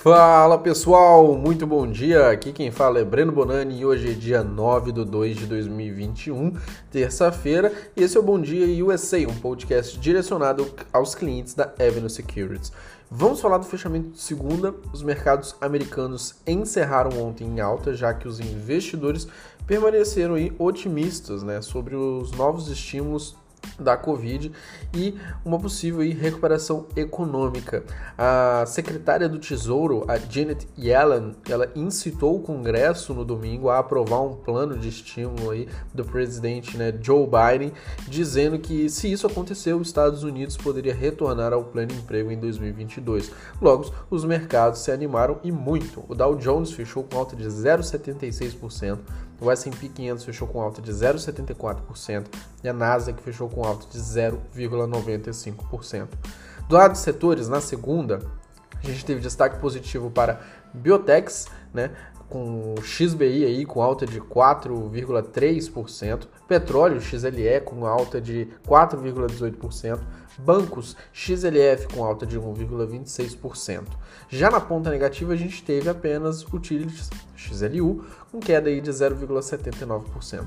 Fala pessoal, muito bom dia. Aqui quem fala é Breno Bonani e hoje é dia 9 de 2 de 2021, terça-feira, e esse é o Bom Dia USA, um podcast direcionado aos clientes da Avenue Securities. Vamos falar do fechamento de segunda. Os mercados americanos encerraram ontem em alta, já que os investidores permaneceram otimistas né, sobre os novos estímulos da Covid e uma possível recuperação econômica. A secretária do Tesouro, a Janet Yellen, ela incitou o Congresso no domingo a aprovar um plano de estímulo aí do presidente né, Joe Biden, dizendo que se isso acontecer, os Estados Unidos poderia retornar ao pleno emprego em 2022. Logo, os mercados se animaram e muito. O Dow Jones fechou com alta de 0,76%, o S&P 500 fechou com alta de 0,74% e a Nasdaq fechou com alta de 0,95%. Do lado de setores, na segunda, a gente teve destaque positivo para Biotechs, né, com XBI aí com alta de 4,3%, petróleo XLE com alta de 4,18%, bancos XLF com alta de 1,26%. Já na ponta negativa a gente teve apenas utilities XLU com queda aí de 0,79%.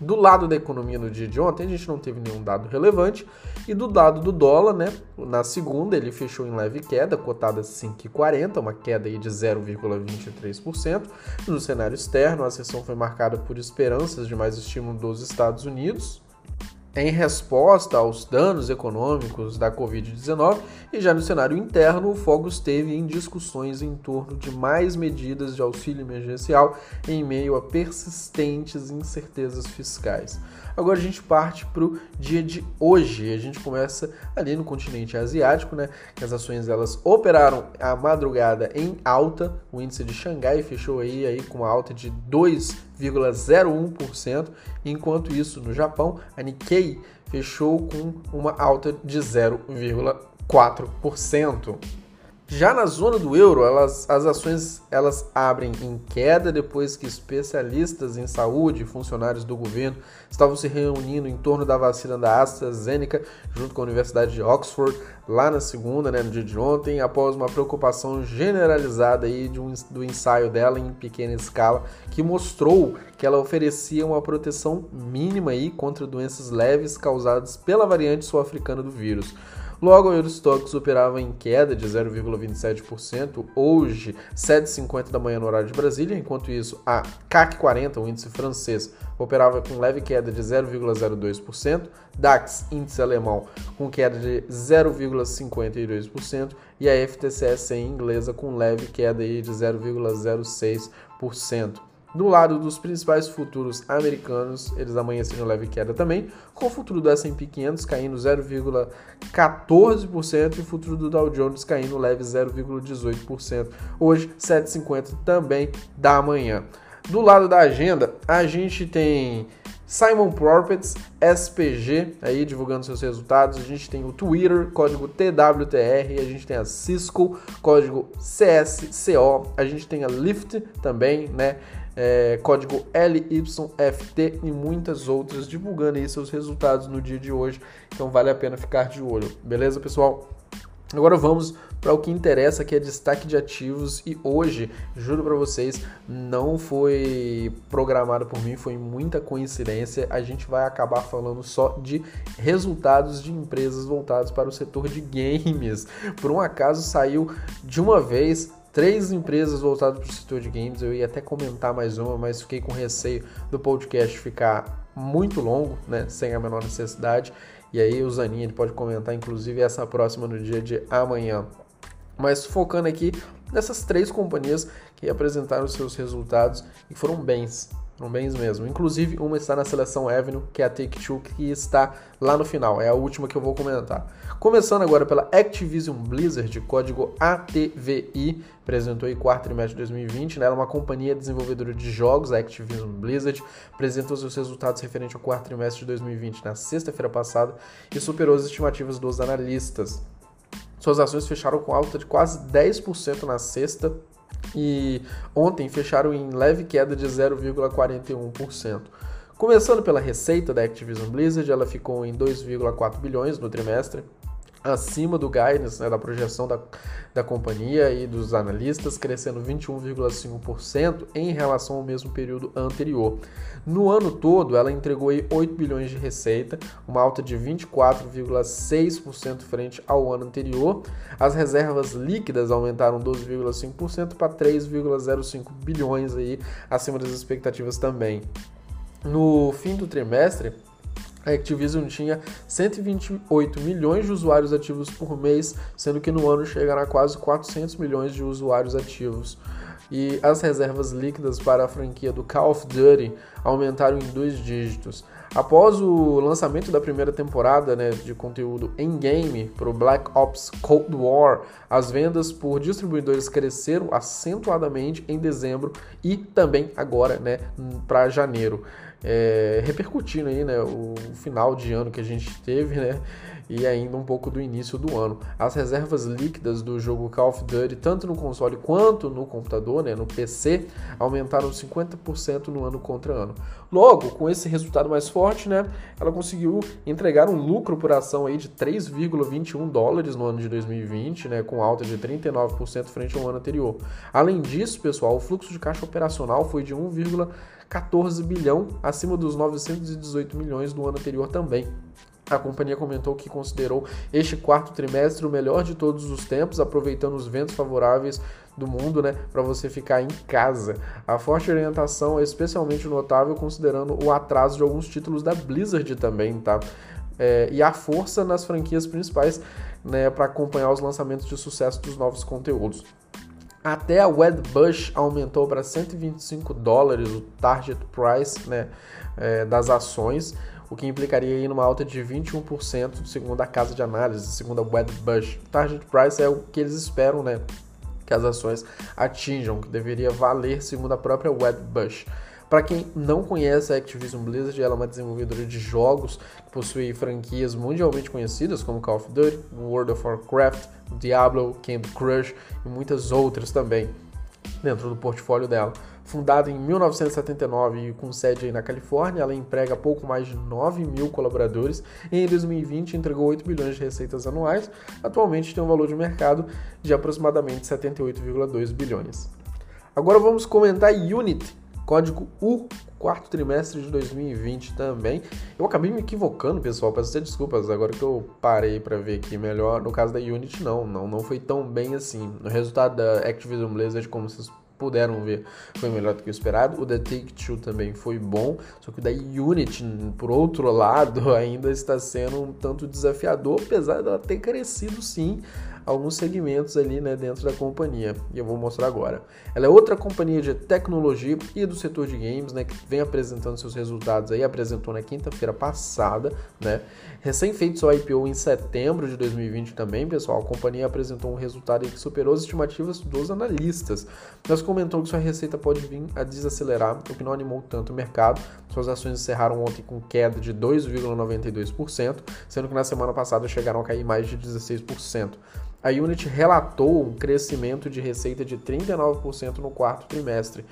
Do lado da economia no dia de ontem, a gente não teve nenhum dado relevante. E do lado do dólar, né? Na segunda, ele fechou em leve queda, cotada 5,40, uma queda aí de 0,23%. No cenário externo, a sessão foi marcada por esperanças de mais estímulo dos Estados Unidos, em resposta aos danos econômicos da Covid-19 e já no cenário interno, o foco esteve em discussões em torno de mais medidas de auxílio emergencial em meio a persistentes incertezas fiscais. Agora a gente parte para o dia de hoje. A gente começa ali no continente asiático, né? Que as ações elas operaram a madrugada em alta. O índice de Xangai fechou aí, aí com uma alta de 2,01%, enquanto isso no Japão, a Nikkei fechou com uma alta de 0,4%. Já na zona do euro, elas, as ações elas abrem em queda depois que especialistas em saúde e funcionários do governo estavam se reunindo em torno da vacina da AstraZeneca junto com a Universidade de Oxford lá na segunda, né, no dia de ontem, após uma preocupação generalizada aí de um, do ensaio dela em pequena escala que mostrou que ela oferecia uma proteção mínima aí contra doenças leves causadas pela variante sul-africana do vírus. Logo, o Eurostox operava em queda de 0,27%, hoje 7h50 da manhã no horário de Brasília, enquanto isso a CAC 40, o índice francês, operava com leve queda de 0,02%, DAX, índice alemão, com queda de 0,52% e a FTSE inglesa com leve queda de 0,06%. Do lado dos principais futuros americanos, eles amanheceram leve queda também, com o futuro do S&P 500 caindo 0,14% e o futuro do Dow Jones caindo leve 0,18%. Hoje, 7,50 também da manhã. Do lado da agenda, a gente tem Simon Properties, SPG, aí divulgando seus resultados. A gente tem o Twitter, código TWTR. A gente tem a Cisco, código CSCO. A gente tem a Lyft também, né? É, código LYFT e muitas outras, divulgando aí seus resultados no dia de hoje. Então vale a pena ficar de olho, beleza, pessoal? Agora vamos para o que interessa, que é destaque de ativos. E hoje, juro para vocês, não foi programado por mim, foi muita coincidência. A gente vai acabar falando só de resultados de empresas voltadas para o setor de games. Por um acaso saiu de uma vez três empresas voltadas para o setor de games. Eu ia até comentar mais uma, mas fiquei com receio do podcast ficar muito longo, né, sem a menor necessidade. E aí o Zanin ele pode comentar, inclusive, essa próxima no dia de amanhã. Mas focando aqui nessas três companhias que apresentaram seus resultados e foram bens, foram bens mesmo. Inclusive, uma está na seleção Avenue, que é a Take-Two, que está lá no final. É a última que eu vou comentar. Começando agora pela Activision Blizzard, código ATVI, apresentou aí quarto trimestre de 2020. Né? Ela é uma companhia desenvolvedora de jogos, a Activision Blizzard, apresentou seus resultados referentes ao quarto trimestre de 2020 na sexta-feira passada e superou as estimativas dos analistas. Suas ações fecharam com alta de quase 10% na sexta e ontem fecharam em leve queda de 0,41%. Começando pela receita da Activision Blizzard, ela ficou em 2,4 bilhões no trimestre, acima do guidance, né, da projeção da, da companhia e dos analistas, crescendo 21,5% em relação ao mesmo período anterior. No ano todo, ela entregou 8 bilhões de receita, uma alta de 24,6% frente ao ano anterior. As reservas líquidas aumentaram 12,5% para 3,05 bilhões aí, acima das expectativas também. No fim do trimestre, a Activision tinha 128 milhões de usuários ativos por mês, sendo que no ano chegará a quase 400 milhões de usuários ativos. E as reservas líquidas para a franquia do Call of Duty aumentaram em dois dígitos. Após o lançamento da primeira temporada né, de conteúdo em game para o Black Ops Cold War, as vendas por distribuidores cresceram acentuadamente em dezembro e também agora né, para janeiro é, repercutindo aí, né, o final de ano que a gente teve, né, e ainda um pouco do início do ano. As reservas líquidas do jogo Call of Duty, tanto no console quanto no computador, né, no PC, aumentaram 50% no ano contra ano. Logo, com esse resultado mais forte, né, ela conseguiu entregar um lucro por ação aí de 3,21 dólares no ano de 2020, né, com alta de 39% frente ao ano anterior. Além disso, pessoal, o fluxo de caixa operacional foi de 1, 14 bilhão, acima dos 918 milhões do ano anterior também. A companhia comentou que considerou este quarto trimestre o melhor de todos os tempos, aproveitando os ventos favoráveis do mundo, né, para você ficar em casa. A forte orientação é especialmente notável considerando o atraso de alguns títulos da Blizzard também, tá? É, e a força nas franquias principais, né, para acompanhar os lançamentos de sucesso dos novos conteúdos. Até a Wedbush aumentou para 125 dólares o target price né, é, das ações, o que implicaria em uma alta de 21% segundo a casa de análise, segundo a Wedbush. O target price é o que eles esperam né, que as ações atinjam, que deveria valer segundo a própria Wedbush. Para quem não conhece a Activision Blizzard, ela é uma desenvolvedora de jogos que possui franquias mundialmente conhecidas como Call of Duty, World of Warcraft, Diablo, Candy Crush e muitas outras também dentro do portfólio dela. Fundada em 1979 e com sede na Califórnia, ela emprega pouco mais de 9 mil colaboradores e em 2020 entregou 8 bilhões de receitas anuais. Atualmente tem um valor de mercado de aproximadamente 78,2 bilhões. Agora vamos comentar Unity, código U, quarto trimestre de 2020 também. Eu acabei me equivocando, pessoal, peço desculpas, agora que eu parei para ver aqui melhor. No caso da Unity, não, não, não foi tão bem assim. O resultado da Activision Blizzard, como vocês puderam ver, foi melhor do que o esperado. O da Take-Two também foi bom, só que o da Unity, por outro lado, ainda está sendo um tanto desafiador, apesar dela ter crescido sim alguns segmentos ali né, dentro da companhia. E eu vou mostrar agora. Ela é outra companhia de tecnologia e do setor de games, né, que vem apresentando seus resultados aí, apresentou na quinta-feira passada, né? Recém feito seu IPO em setembro de 2020 também, pessoal, a companhia apresentou um resultado que superou as estimativas dos analistas. Mas comentou que sua receita pode vir a desacelerar, o que não animou tanto o mercado. Suas ações encerraram ontem com queda de 2,92%, sendo que na semana passada chegaram a cair mais de 16% a Unity relatou um crescimento de receita de 39% no quarto trimestre,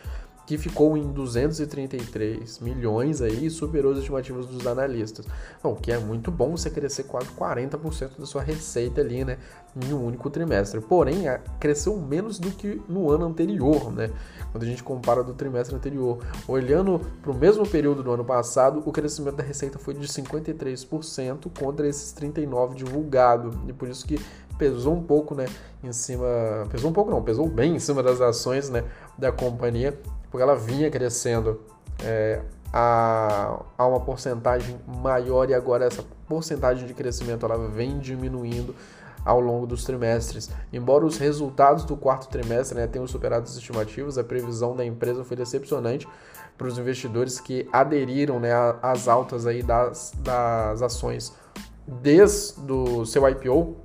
que ficou em 233 milhões aí e superou as estimativas dos analistas. Bom, que é muito bom você crescer quase 40% da sua receita ali, né, em um único trimestre. Porém, cresceu menos do que no ano anterior, né? Quando a gente compara do trimestre anterior. Olhando para o mesmo período do ano passado, o crescimento da receita foi de 53% contra esses 39 divulgado. E por isso que pesou um pouco, né, em cima, pesou um pouco não, pesou bem em cima das ações, né, da companhia, porque ela vinha crescendo é, a, a uma porcentagem maior e agora essa porcentagem de crescimento ela vem diminuindo ao longo dos trimestres. Embora os resultados do quarto trimestre né, tenham superado as estimativas, a previsão da empresa foi decepcionante para os investidores que aderiram né, às altas aí das, das ações desde o seu IPO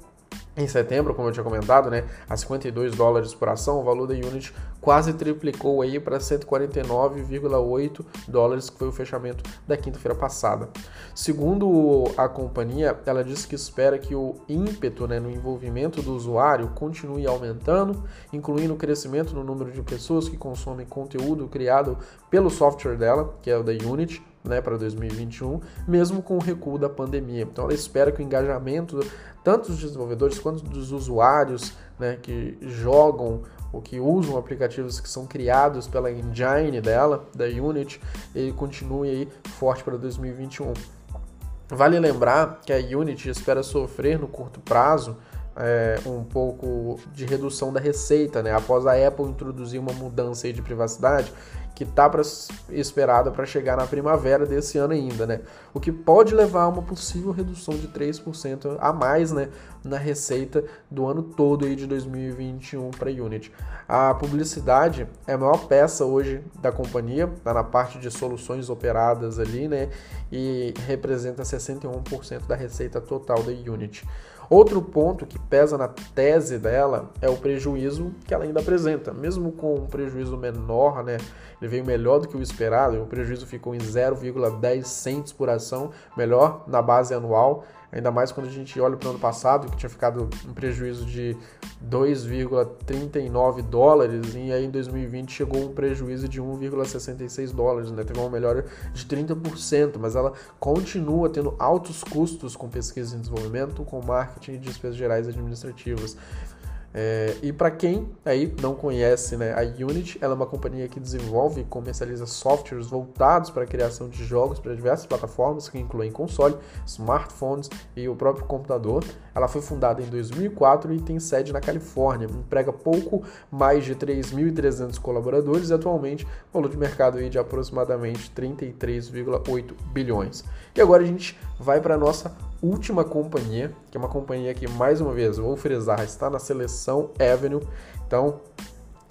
em setembro, como eu tinha comentado, né, a 52 dólares por ação, o valor da Unity quase triplicou aí para 149,8 dólares, que foi o fechamento da quinta-feira passada. Segundo a companhia, ela disse que espera que o ímpeto né, no envolvimento do usuário continue aumentando, incluindo o crescimento no número de pessoas que consomem conteúdo criado pelo software dela, que é o da Unity, né, para 2021, mesmo com o recuo da pandemia. Então ela espera que o engajamento tanto dos desenvolvedores quanto dos usuários né, que jogam ou que usam aplicativos que são criados pela engine dela, da Unity, ele continue aí forte para 2021. Vale lembrar que a Unity espera sofrer no curto prazo é, um pouco de redução da receita, né? Após a Apple introduzir uma mudança de privacidade que está esperada para chegar na primavera desse ano ainda, né? O que pode levar a uma possível redução de 3% a mais, né, na receita do ano todo aí de 2021 para a Unity. A publicidade é a maior peça hoje da companhia, está na parte de soluções operadas ali, né? E representa 61% da receita total da Unity. Outro ponto que pesa na tese dela é o prejuízo que ela ainda apresenta. Mesmo com um prejuízo menor, né, ele veio melhor do que o esperado, o prejuízo ficou em 0,10 cents por ação, melhor na base anual ainda mais quando a gente olha para o ano passado, que tinha ficado um prejuízo de 2,39 dólares, e aí em 2020 chegou um prejuízo de 1,66 dólares, né? teve uma melhora de 30%, mas ela continua tendo altos custos com pesquisa e desenvolvimento, com marketing e despesas gerais administrativas. É, e para quem aí não conhece, né, a Unity ela é uma companhia que desenvolve e comercializa softwares voltados para a criação de jogos para diversas plataformas, que incluem console, smartphones e o próprio computador. Ela foi fundada em 2004 e tem sede na Califórnia. Emprega pouco mais de 3.300 colaboradores e atualmente valor de mercado aí de aproximadamente 33,8 bilhões. E agora a gente vai para a nossa última companhia, que é uma companhia que, mais uma vez, vou frisar, está na seleção Avenue. Então,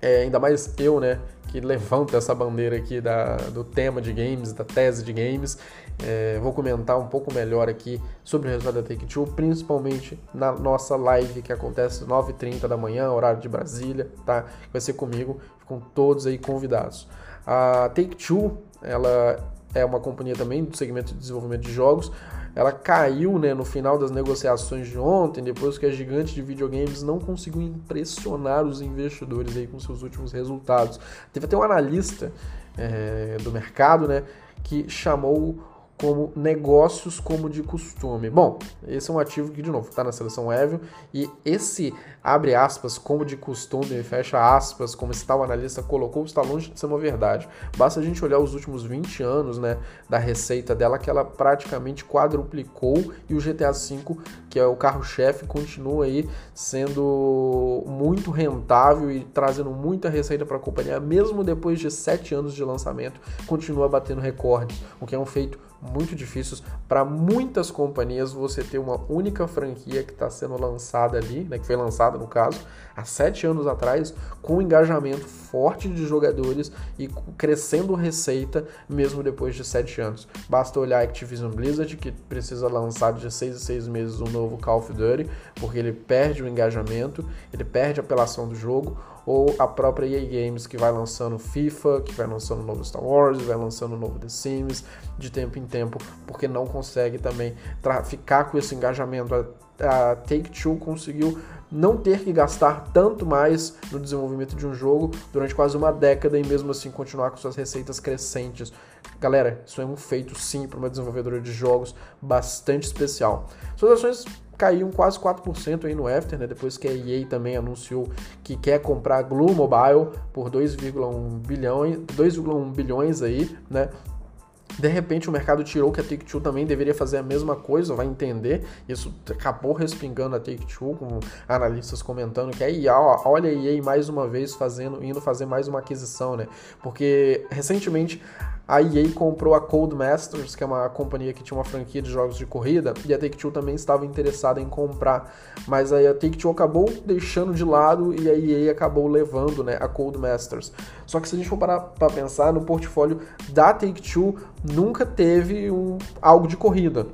é, ainda mais eu, né, que levanto essa bandeira aqui da, do tema de games, da tese de games. É, vou comentar um pouco melhor aqui sobre o resultado da Take-Two, principalmente na nossa live que acontece 9h30 da manhã, horário de Brasília, tá? Vai ser comigo, ficam todos aí convidados. A Take-Two, ela é uma companhia também do segmento de desenvolvimento de jogos, ela caiu né, no final das negociações de ontem, depois que a gigante de videogames não conseguiu impressionar os investidores aí com seus últimos resultados. Teve até um analista é, do mercado né, que chamou como negócios como de costume. Bom, esse é um ativo que, de novo, está na seleção Evil e esse abre aspas como de costume, fecha aspas, como esse tal analista colocou, está longe de ser uma verdade. Basta a gente olhar os últimos 20 anos né, da receita dela, que ela praticamente quadruplicou e o GTA V, que é o carro-chefe, continua aí sendo muito rentável e trazendo muita receita para a companhia, mesmo depois de 7 anos de lançamento, continua batendo recordes, o que é um feito muito difíceis para muitas companhias você ter uma única franquia que está sendo lançada ali, né, que foi lançada no caso, há sete anos atrás, com um engajamento forte de jogadores e crescendo receita mesmo depois de sete anos. Basta olhar a Activision Blizzard, que precisa lançar de seis em seis meses um novo Call of Duty, porque ele perde o engajamento, ele perde a apelação do jogo, ou a própria EA Games que vai lançando FIFA, que vai lançando novo Star Wars, vai lançando novo The Sims de tempo em tempo, porque não consegue também ficar com esse engajamento. A, a Take-Two conseguiu não ter que gastar tanto mais no desenvolvimento de um jogo durante quase uma década e mesmo assim continuar com suas receitas crescentes. Galera, isso é um feito sim para uma desenvolvedora de jogos bastante especial. Suas ações caíram quase 4% aí no after, né? Depois que a EA também anunciou que quer comprar a Glue Mobile por 2,1 bilhões, 2,1 bilhões aí, né? De repente o mercado tirou que a Take-Two também deveria fazer a mesma coisa, vai entender. Isso acabou respingando a Take-Two, com analistas comentando que aí, olha a EA mais uma vez fazendo, indo fazer mais uma aquisição, né? Porque recentemente a EA comprou a Codemasters, que é uma companhia que tinha uma franquia de jogos de corrida, e a Take-Two também estava interessada em comprar, mas aí a Take-Two acabou deixando de lado e a EA acabou levando né, a Codemasters. Só que se a gente for parar para pensar, no portfólio da Take-Two nunca teve um, algo de corrida.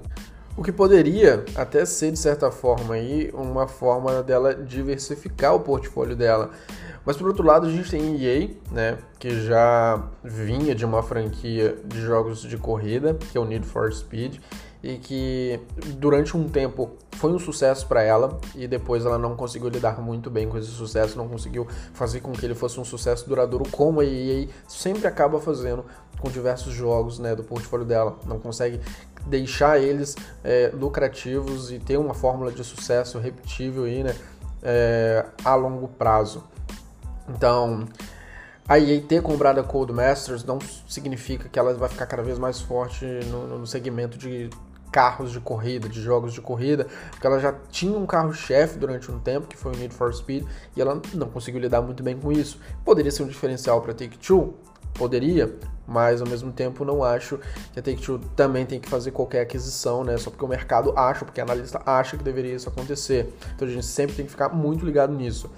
O que poderia até ser, de certa forma, aí, uma forma dela diversificar o portfólio dela. Mas por outro lado, a gente tem EA, né, que já vinha de uma franquia de jogos de corrida, que é o Need for Speed, e que durante um tempo foi um sucesso para ela e depois ela não conseguiu lidar muito bem com esse sucesso, não conseguiu fazer com que ele fosse um sucesso duradouro como a EA sempre acaba fazendo com diversos jogos né, do portfólio dela. Não consegue deixar eles é, lucrativos e ter uma fórmula de sucesso repetível aí, né, é, a longo prazo. Então, a EA ter comprado a Codemasters não significa que ela vai ficar cada vez mais forte no, no segmento de carros de corrida, de jogos de corrida, porque ela já tinha um carro-chefe durante um tempo, que foi o Need for Speed, e ela não conseguiu lidar muito bem com isso. Poderia ser um diferencial para Take-Two? Poderia, mas ao mesmo tempo não acho que a Take-Two também tem que fazer qualquer aquisição, né? Só porque o mercado acha, porque a analista acha que deveria isso acontecer. Então a gente sempre tem que ficar muito ligado nisso.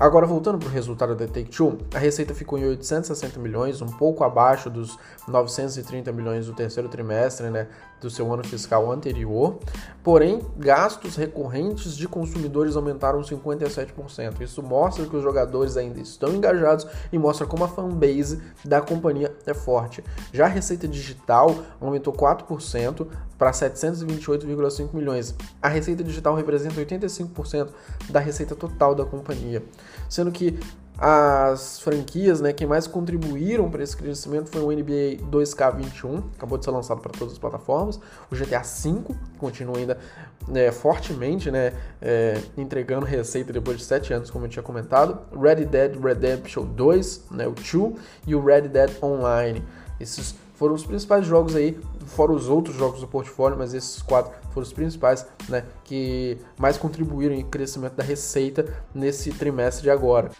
Agora, voltando para o resultado da Take-Two, a receita ficou em 860 milhões, um pouco abaixo dos 930 milhões do terceiro trimestre né, do seu ano fiscal anterior. Porém, gastos recorrentes de consumidores aumentaram 57%. Isso mostra que os jogadores ainda estão engajados e mostra como a fanbase da companhia é forte. Já a receita digital aumentou 4% para 728,5 milhões. A receita digital representa 85% da receita total da companhia sendo que as franquias, né, quem mais contribuíram para esse crescimento foi o NBA 2K21, acabou de ser lançado para todas as plataformas, o GTA V continua ainda né, fortemente, né, é, entregando receita depois de 7 anos, como eu tinha comentado, Red Dead Redemption 2, né, o 2 e o Red Dead Online. Esses foram os principais jogos aí, fora os outros jogos do portfólio, mas esses quatro foram os principais, né, que mais contribuíram em crescimento da receita nesse trimestre de agora.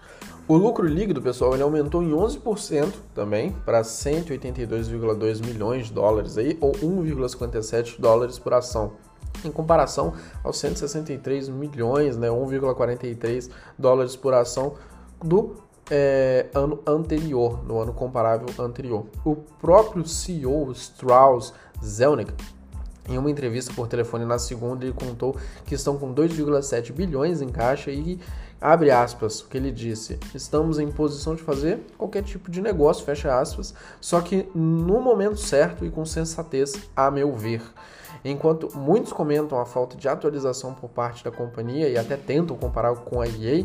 O lucro líquido, pessoal, ele aumentou em 11% também para 182,2 milhões de dólares aí, ou 1,57 dólares por ação. Em comparação aos 163 milhões, né, 1,43 dólares por ação do é, ano anterior, no ano comparável anterior. O próprio CEO Strauss Zelnick em uma entrevista por telefone na segunda, ele contou que estão com 2,7 bilhões em caixa e abre aspas, o que ele disse: "Estamos em posição de fazer qualquer tipo de negócio", fecha aspas, só que no momento certo e com sensatez, a meu ver. Enquanto muitos comentam a falta de atualização por parte da companhia e até tentam comparar com a EA,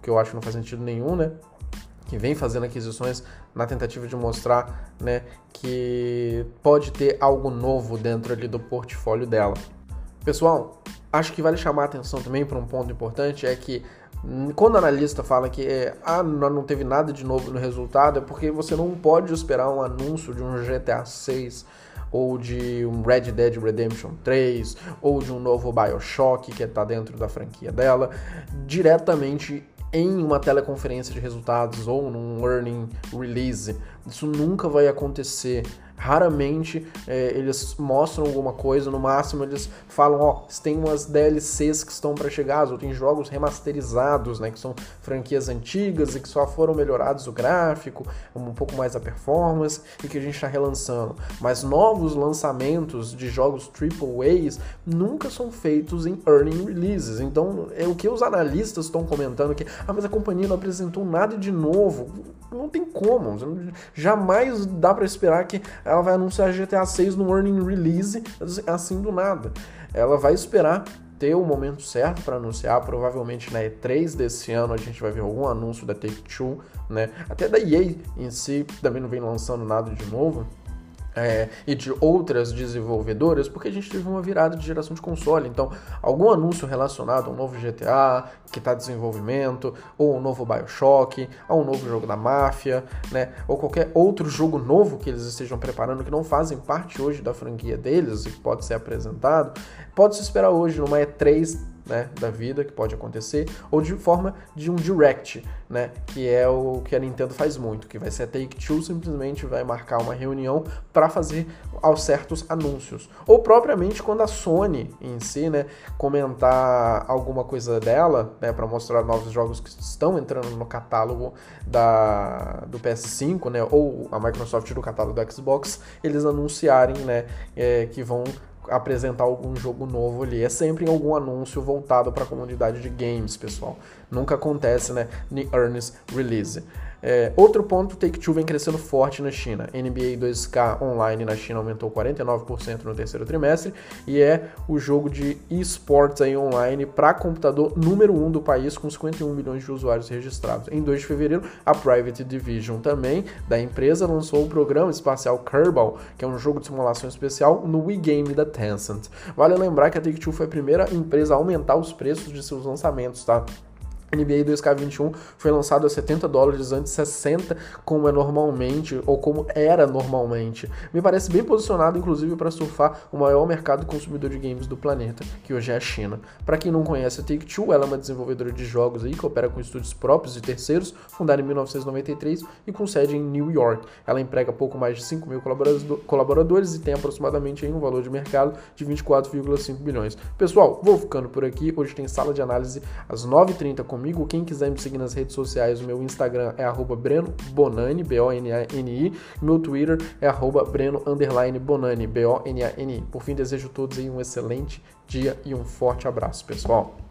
que eu acho que não faz sentido nenhum, né? Que vem fazendo aquisições na tentativa de mostrar né, que pode ter algo novo dentro ali do portfólio dela. Pessoal, acho que vale chamar a atenção também para um ponto importante, é que quando o analista fala que ah, não teve nada de novo no resultado, é porque você não pode esperar um anúncio de um GTA 6 ou de um Red Dead Redemption 3 ou de um novo BioShock que está dentro da franquia dela diretamente em uma teleconferência de resultados ou num earning release. Isso nunca vai acontecer. Raramente é, eles mostram alguma coisa, no máximo eles falam, ó, tem umas DLCs que estão para chegar, ou tem jogos remasterizados, né, que são franquias antigas e que só foram melhorados o gráfico, um pouco mais a performance e que a gente está relançando. Mas novos lançamentos de jogos AAAs nunca são feitos em earning releases. Então, é o que os analistas estão comentando que, ah, mas a companhia não apresentou nada de novo. Não tem como. Jamais dá para esperar que ela vai anunciar GTA 6 no earning release assim do nada. Ela vai esperar ter o momento certo para anunciar, provavelmente na E3 desse ano a gente vai ver algum anúncio da Take-Two, né? Até da EA em si também não vem lançando nada de novo é, e de outras desenvolvedoras, porque a gente teve uma virada de geração de console. Então, algum anúncio relacionado a um novo GTA que está em desenvolvimento, ou um novo Bioshock, a um novo jogo da máfia, né? Ou qualquer outro jogo novo que eles estejam preparando que não fazem parte hoje da franquia deles e que pode ser apresentado, pode se esperar hoje numa E3 né, da vida que pode acontecer, ou de forma de um direct, né, que é o que a Nintendo faz muito, que vai ser a Take-Two simplesmente vai marcar uma reunião para fazer aos certos anúncios, ou propriamente quando a Sony em si, né, comentar alguma coisa dela, né, para mostrar novos jogos que estão entrando no catálogo da do PS5, né, ou a Microsoft do catálogo do Xbox, eles anunciarem, né, é, que vão apresentar algum jogo novo ali. É sempre algum anúncio voltado para a comunidade de games, pessoal. Nunca acontece, né, em earnest release. É, outro ponto, Take-Two vem crescendo forte na China. NBA 2K Online na China aumentou 49% no terceiro trimestre e é o jogo de esports aí online para computador número 1 um do país com 51 milhões de usuários registrados. Em 2 de fevereiro, a Private Division também da empresa lançou o programa espacial Kerbal, que é um jogo de simulação especial no Wii Game da Tencent. Vale lembrar que a Take-Two foi a primeira empresa a aumentar os preços de seus lançamentos, tá? NBA 2K21 foi lançado a 70 dólares antes 60 como é normalmente ou como era normalmente. Me parece bem posicionado inclusive para surfar o maior mercado consumidor de games do planeta, que hoje é a China. Para quem não conhece a Take-Two, ela é uma desenvolvedora de jogos aí que opera com estúdios próprios e terceiros, fundada em 1993 e com sede em New York. Ela emprega pouco mais de 5 mil colaboradores e tem aproximadamente um valor de mercado de 24,5 bilhões. Pessoal, vou ficando por aqui. Hoje tem sala de análise às 9h30 com comigo. Quem quiser me seguir nas redes sociais, o meu Instagram é Breno Bonani. Meu Twitter é Breno Bonani. Por fim, desejo a todos um excelente dia e um forte abraço, pessoal.